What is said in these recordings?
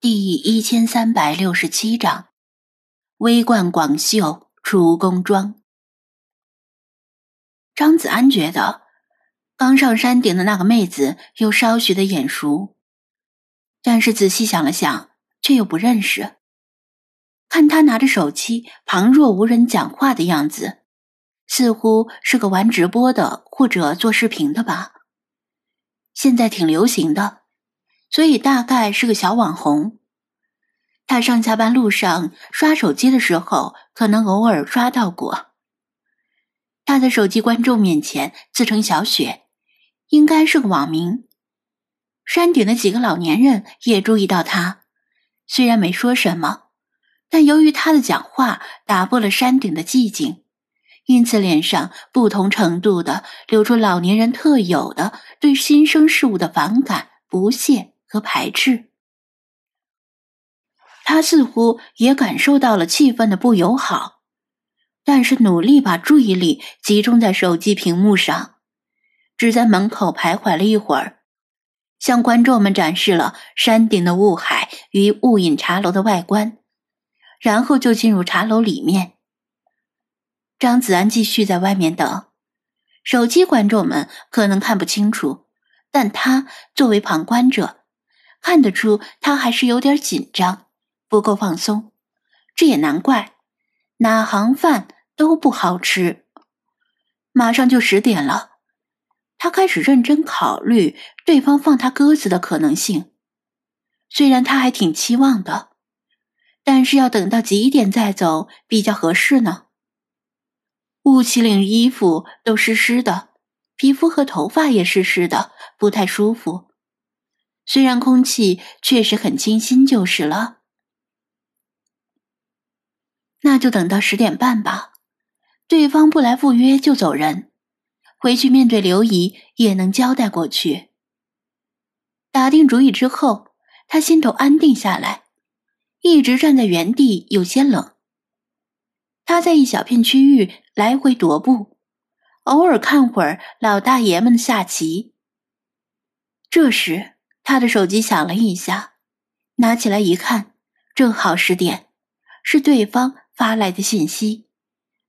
第一千三百六十七章，微冠广袖出宫妆。张子安觉得，刚上山顶的那个妹子有稍许的眼熟，但是仔细想了想，却又不认识。看她拿着手机，旁若无人讲话的样子，似乎是个玩直播的或者做视频的吧。现在挺流行的。所以大概是个小网红。他上下班路上刷手机的时候，可能偶尔刷到过。他在手机观众面前自称小雪，应该是个网名。山顶的几个老年人也注意到他，虽然没说什么，但由于他的讲话打破了山顶的寂静，因此脸上不同程度的流出老年人特有的对新生事物的反感、不屑。和排斥，他似乎也感受到了气氛的不友好，但是努力把注意力集中在手机屏幕上，只在门口徘徊了一会儿，向观众们展示了山顶的雾海与雾隐茶楼的外观，然后就进入茶楼里面。张子安继续在外面等，手机观众们可能看不清楚，但他作为旁观者。看得出他还是有点紧张，不够放松。这也难怪，哪行饭都不好吃。马上就十点了，他开始认真考虑对方放他鸽子的可能性。虽然他还挺期望的，但是要等到几点再走比较合适呢？雾麒麟衣服都湿湿的，皮肤和头发也湿湿的，不太舒服。虽然空气确实很清新，就是了。那就等到十点半吧。对方不来赴约就走人，回去面对刘姨也能交代过去。打定主意之后，他心头安定下来，一直站在原地有些冷。他在一小片区域来回踱步，偶尔看会儿老大爷们下棋。这时。他的手机响了一下，拿起来一看，正好十点，是对方发来的信息。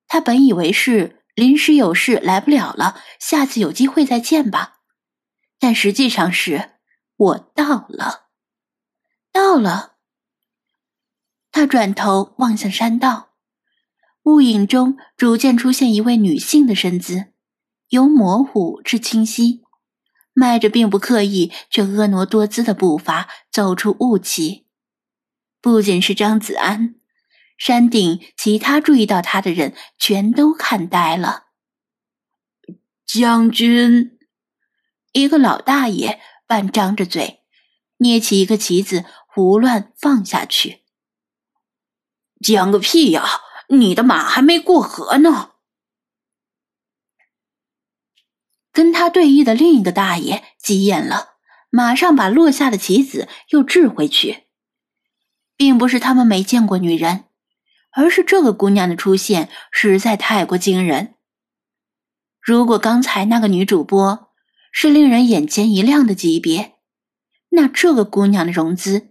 他本以为是临时有事来不了了，下次有机会再见吧，但实际上是我到了，到了。他转头望向山道，雾影中逐渐出现一位女性的身姿，由模糊至清晰。迈着并不刻意却婀娜多姿的步伐走出雾气，不仅是张子安，山顶其他注意到他的人全都看呆了。将军，一个老大爷半张着嘴，捏起一个棋子胡乱放下去。讲个屁呀！你的马还没过河呢。跟他对弈的另一个大爷急眼了，马上把落下的棋子又掷回去。并不是他们没见过女人，而是这个姑娘的出现实在太过惊人。如果刚才那个女主播是令人眼前一亮的级别，那这个姑娘的容姿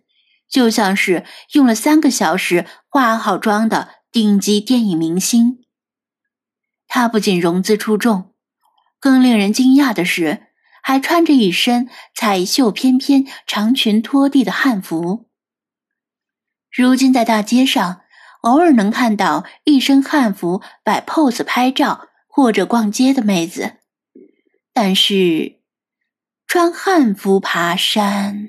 就像是用了三个小时化好妆的顶级电影明星。她不仅容姿出众。更令人惊讶的是，还穿着一身彩绣翩翩、长裙拖地的汉服。如今在大街上，偶尔能看到一身汉服摆 pose 拍照或者逛街的妹子，但是穿汉服爬山，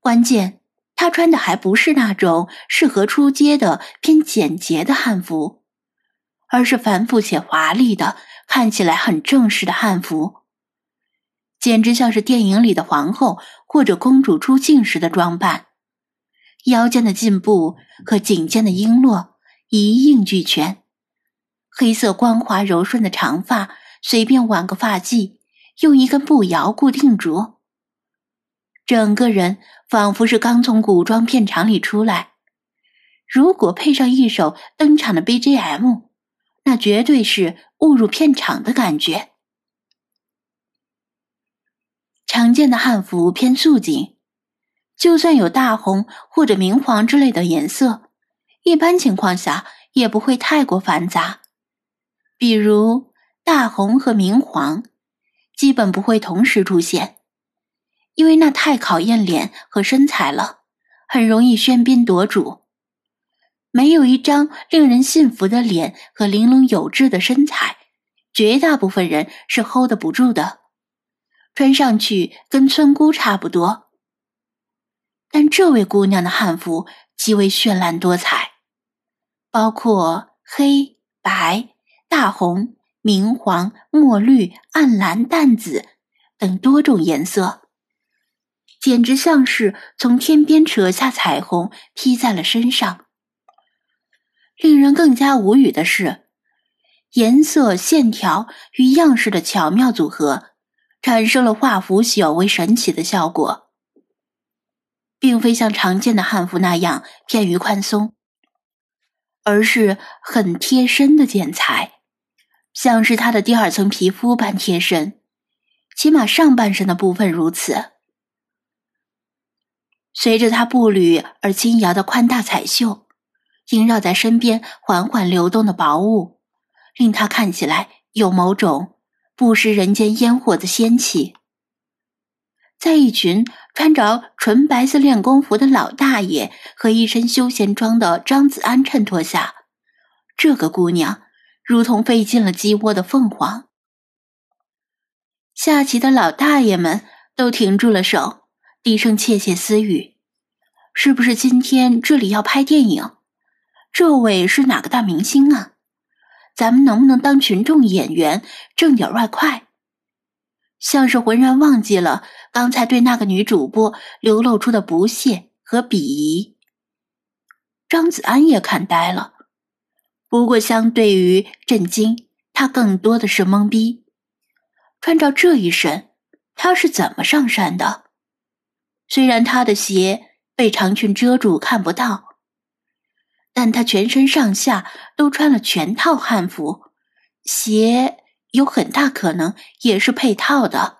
关键她穿的还不是那种适合出街的偏简洁的汉服，而是繁复且华丽的。看起来很正式的汉服，简直像是电影里的皇后或者公主出镜时的装扮。腰间的进步和颈间的璎珞一应俱全，黑色光滑柔顺的长发随便挽个发髻，用一根布摇固定住，整个人仿佛是刚从古装片场里出来。如果配上一首登场的 BGM。那绝对是误入片场的感觉。常见的汉服偏素净，就算有大红或者明黄之类的颜色，一般情况下也不会太过繁杂。比如大红和明黄，基本不会同时出现，因为那太考验脸和身材了，很容易喧宾夺主。没有一张令人信服的脸和玲珑有致的身材，绝大部分人是 hold 不住的，穿上去跟村姑差不多。但这位姑娘的汉服极为绚烂多彩，包括黑白、大红、明黄、墨绿、暗蓝、淡紫等多种颜色，简直像是从天边扯下彩虹披在了身上。令人更加无语的是，颜色、线条与样式的巧妙组合，产生了画幅小为神奇的效果，并非像常见的汉服那样偏于宽松，而是很贴身的剪裁，像是他的第二层皮肤般贴身，起码上半身的部分如此。随着他步履而轻摇的宽大彩袖。萦绕在身边缓缓流动的薄雾，令他看起来有某种不食人间烟火的仙气。在一群穿着纯白色练功服的老大爷和一身休闲装的张子安衬托下，这个姑娘如同飞进了鸡窝的凤凰。下棋的老大爷们都停住了手，低声窃窃私语：“是不是今天这里要拍电影？”这位是哪个大明星啊？咱们能不能当群众演员挣点外快？像是浑然忘记了刚才对那个女主播流露出的不屑和鄙夷。张子安也看呆了，不过相对于震惊，他更多的是懵逼。穿着这一身，他是怎么上山的？虽然他的鞋被长裙遮住，看不到。但他全身上下都穿了全套汉服，鞋有很大可能也是配套的，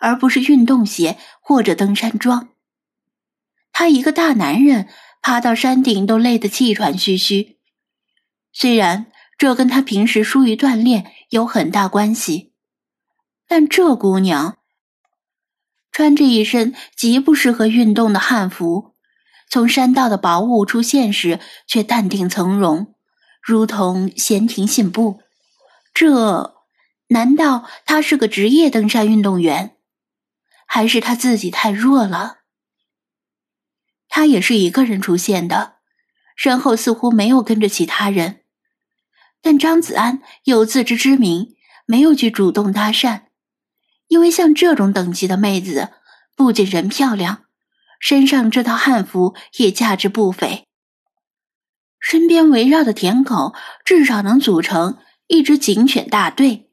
而不是运动鞋或者登山装。他一个大男人爬到山顶都累得气喘吁吁，虽然这跟他平时疏于锻炼有很大关系，但这姑娘穿着一身极不适合运动的汉服。从山道的薄雾出现时，却淡定从容，如同闲庭信步。这难道他是个职业登山运动员，还是他自己太弱了？他也是一个人出现的，身后似乎没有跟着其他人。但张子安有自知之明，没有去主动搭讪，因为像这种等级的妹子，不仅人漂亮。身上这套汉服也价值不菲，身边围绕的舔狗至少能组成一支警犬大队，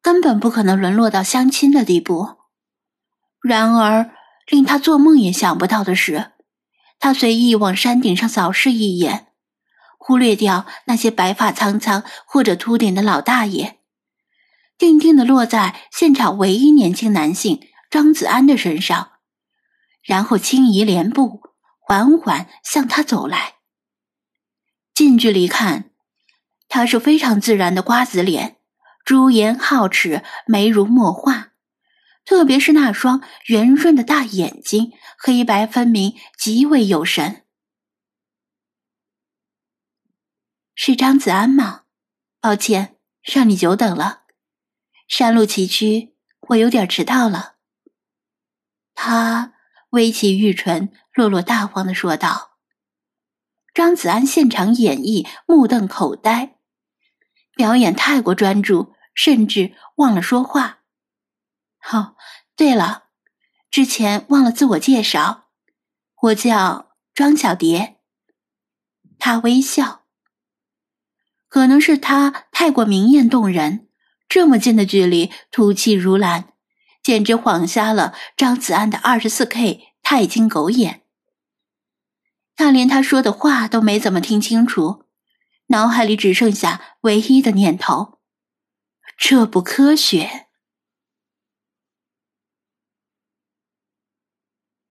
根本不可能沦落到相亲的地步。然而，令他做梦也想不到的是，他随意往山顶上扫视一眼，忽略掉那些白发苍苍或者秃顶的老大爷，定定的落在现场唯一年轻男性张子安的身上。然后轻移莲步，缓缓向他走来。近距离看，他是非常自然的瓜子脸，朱颜皓齿，眉如墨画。特别是那双圆润的大眼睛，黑白分明，极为有神。是张子安吗？抱歉，让你久等了。山路崎岖，我有点迟到了。他。微起玉唇，落落大方的说道：“张子安现场演绎，目瞪口呆，表演太过专注，甚至忘了说话。哦，对了，之前忘了自我介绍，我叫庄小蝶。”他微笑，可能是他太过明艳动人，这么近的距离，吐气如兰。简直晃瞎了张子安的二十四 K 钛金狗眼。他连他说的话都没怎么听清楚，脑海里只剩下唯一的念头：这不科学。